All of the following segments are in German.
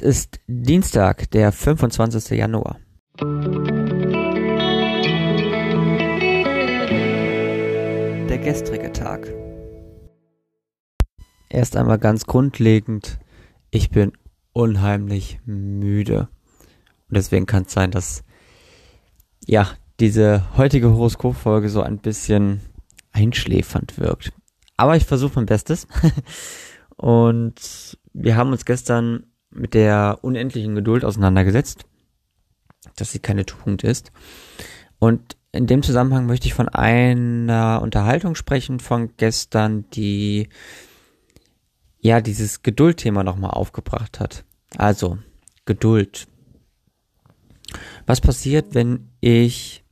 Es ist Dienstag, der 25. Januar. Der gestrige Tag. Erst einmal ganz grundlegend, ich bin unheimlich müde. Und deswegen kann es sein, dass ja, diese heutige Horoskopfolge so ein bisschen einschläfernd wirkt. Aber ich versuche mein Bestes. Und wir haben uns gestern mit der unendlichen Geduld auseinandergesetzt, dass sie keine Tugend ist. Und in dem Zusammenhang möchte ich von einer Unterhaltung sprechen von gestern, die ja dieses Geduldthema nochmal aufgebracht hat. Also Geduld. Was passiert, wenn ich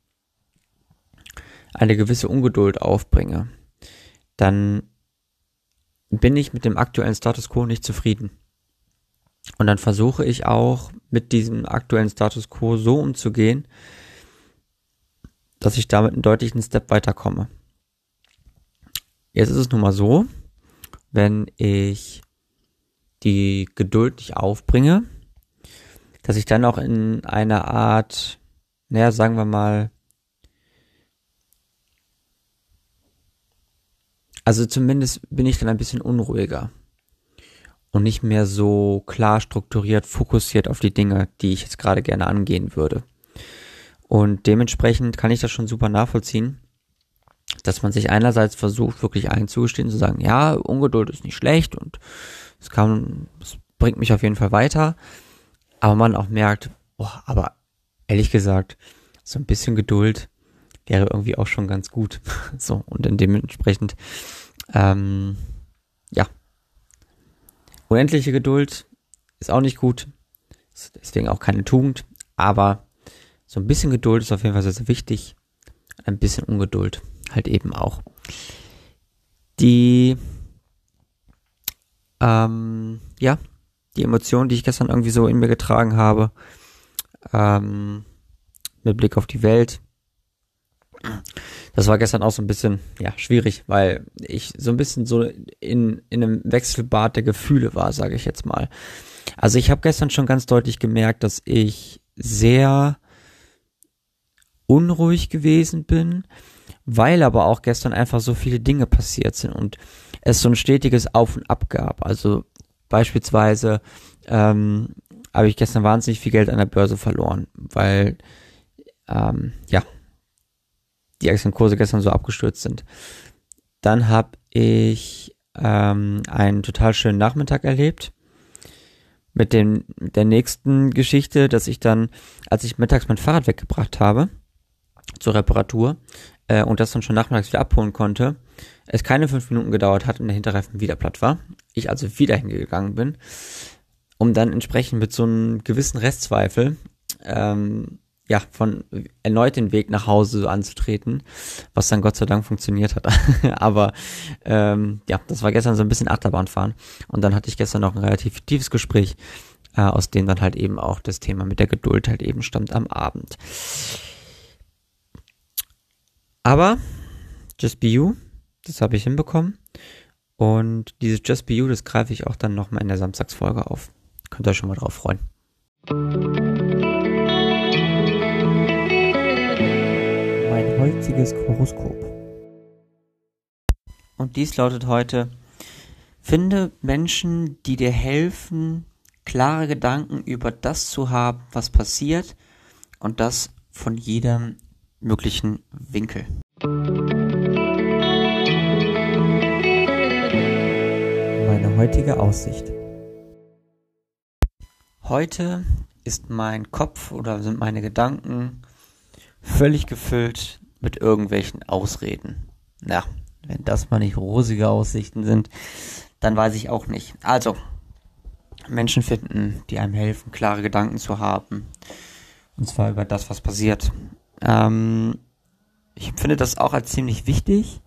eine gewisse Ungeduld aufbringe? Dann bin ich mit dem aktuellen Status quo nicht zufrieden. Und dann versuche ich auch mit diesem aktuellen Status quo so umzugehen, dass ich damit einen deutlichen Step weiterkomme. Jetzt ist es nun mal so, wenn ich die Geduld nicht aufbringe, dass ich dann auch in einer Art, naja, sagen wir mal, also zumindest bin ich dann ein bisschen unruhiger und nicht mehr so klar strukturiert, fokussiert auf die Dinge, die ich jetzt gerade gerne angehen würde. Und dementsprechend kann ich das schon super nachvollziehen, dass man sich einerseits versucht, wirklich einzugestehen, zu sagen, ja, Ungeduld ist nicht schlecht und es kann, es bringt mich auf jeden Fall weiter, aber man auch merkt, boah, aber ehrlich gesagt, so ein bisschen Geduld wäre irgendwie auch schon ganz gut. so, und dementsprechend, ähm, Unendliche Geduld ist auch nicht gut, ist deswegen auch keine Tugend, aber so ein bisschen Geduld ist auf jeden Fall sehr, sehr wichtig. Ein bisschen Ungeduld halt eben auch. Die, ähm, ja, die Emotionen, die ich gestern irgendwie so in mir getragen habe, ähm, mit Blick auf die Welt, das war gestern auch so ein bisschen, ja, schwierig, weil ich so ein bisschen so in, in einem Wechselbad der Gefühle war, sage ich jetzt mal. Also ich habe gestern schon ganz deutlich gemerkt, dass ich sehr unruhig gewesen bin, weil aber auch gestern einfach so viele Dinge passiert sind und es so ein stetiges Auf und Ab gab. Also beispielsweise ähm, habe ich gestern wahnsinnig viel Geld an der Börse verloren, weil ähm, ja die Aktienkurse gestern so abgestürzt sind. Dann habe ich ähm, einen total schönen Nachmittag erlebt mit dem mit der nächsten Geschichte, dass ich dann, als ich mittags mein Fahrrad weggebracht habe zur Reparatur äh, und das dann schon nachmittags wieder abholen konnte, es keine fünf Minuten gedauert hat und der Hinterreifen wieder platt war. Ich also wieder hingegangen bin, um dann entsprechend mit so einem gewissen Restzweifel ähm, ja, von erneut den Weg nach Hause anzutreten, was dann Gott sei Dank funktioniert hat. Aber ähm, ja, das war gestern so ein bisschen Achterbahnfahren. Und dann hatte ich gestern noch ein relativ tiefes Gespräch, äh, aus dem dann halt eben auch das Thema mit der Geduld halt eben stammt am Abend. Aber Just Be You, das habe ich hinbekommen. Und dieses Just Be You, das greife ich auch dann nochmal in der Samstagsfolge auf. Könnt ihr euch schon mal drauf freuen. Heutiges Horoskop. Und dies lautet heute, finde Menschen, die dir helfen, klare Gedanken über das zu haben, was passiert und das von jedem möglichen Winkel. Meine heutige Aussicht. Heute ist mein Kopf oder sind meine Gedanken völlig gefüllt mit irgendwelchen Ausreden. Na, wenn das mal nicht rosige Aussichten sind, dann weiß ich auch nicht. Also, Menschen finden, die einem helfen, klare Gedanken zu haben. Und zwar über das, was passiert. Ähm, ich finde das auch als ziemlich wichtig,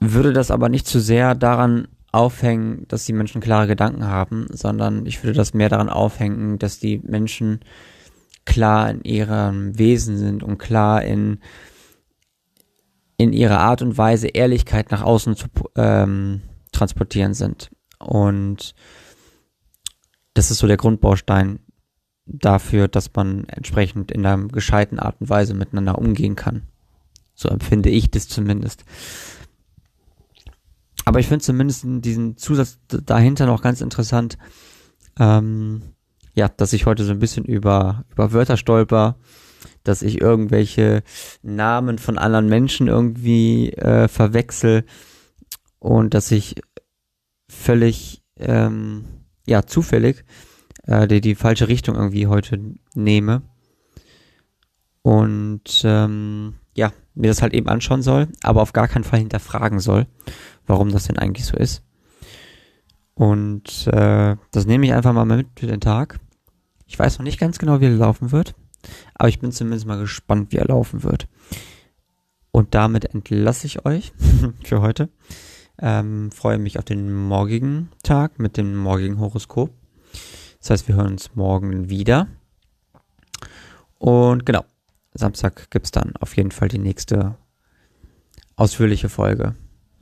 würde das aber nicht zu sehr daran aufhängen, dass die Menschen klare Gedanken haben, sondern ich würde das mehr daran aufhängen, dass die Menschen klar in ihrem Wesen sind und klar in, in ihrer Art und Weise Ehrlichkeit nach außen zu ähm, transportieren sind. Und das ist so der Grundbaustein dafür, dass man entsprechend in einer gescheiten Art und Weise miteinander umgehen kann. So empfinde ich das zumindest. Aber ich finde zumindest diesen Zusatz dahinter noch ganz interessant, ähm, ja, dass ich heute so ein bisschen über, über Wörter stolper, dass ich irgendwelche Namen von anderen Menschen irgendwie äh, verwechsel und dass ich völlig, ähm, ja, zufällig äh, die, die falsche Richtung irgendwie heute nehme. Und ähm, ja, mir das halt eben anschauen soll, aber auf gar keinen Fall hinterfragen soll, warum das denn eigentlich so ist. Und äh, das nehme ich einfach mal mit für den Tag. Ich weiß noch nicht ganz genau, wie er laufen wird, aber ich bin zumindest mal gespannt, wie er laufen wird. Und damit entlasse ich euch für heute. Ähm, freue mich auf den morgigen Tag mit dem morgigen Horoskop. Das heißt, wir hören uns morgen wieder. Und genau, Samstag gibt es dann auf jeden Fall die nächste ausführliche Folge.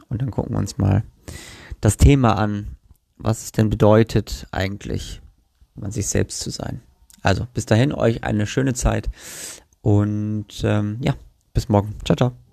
Und dann gucken wir uns mal das Thema an, was es denn bedeutet eigentlich, man sich selbst zu sein. Also bis dahin euch eine schöne Zeit und ähm, ja, bis morgen. Ciao, ciao.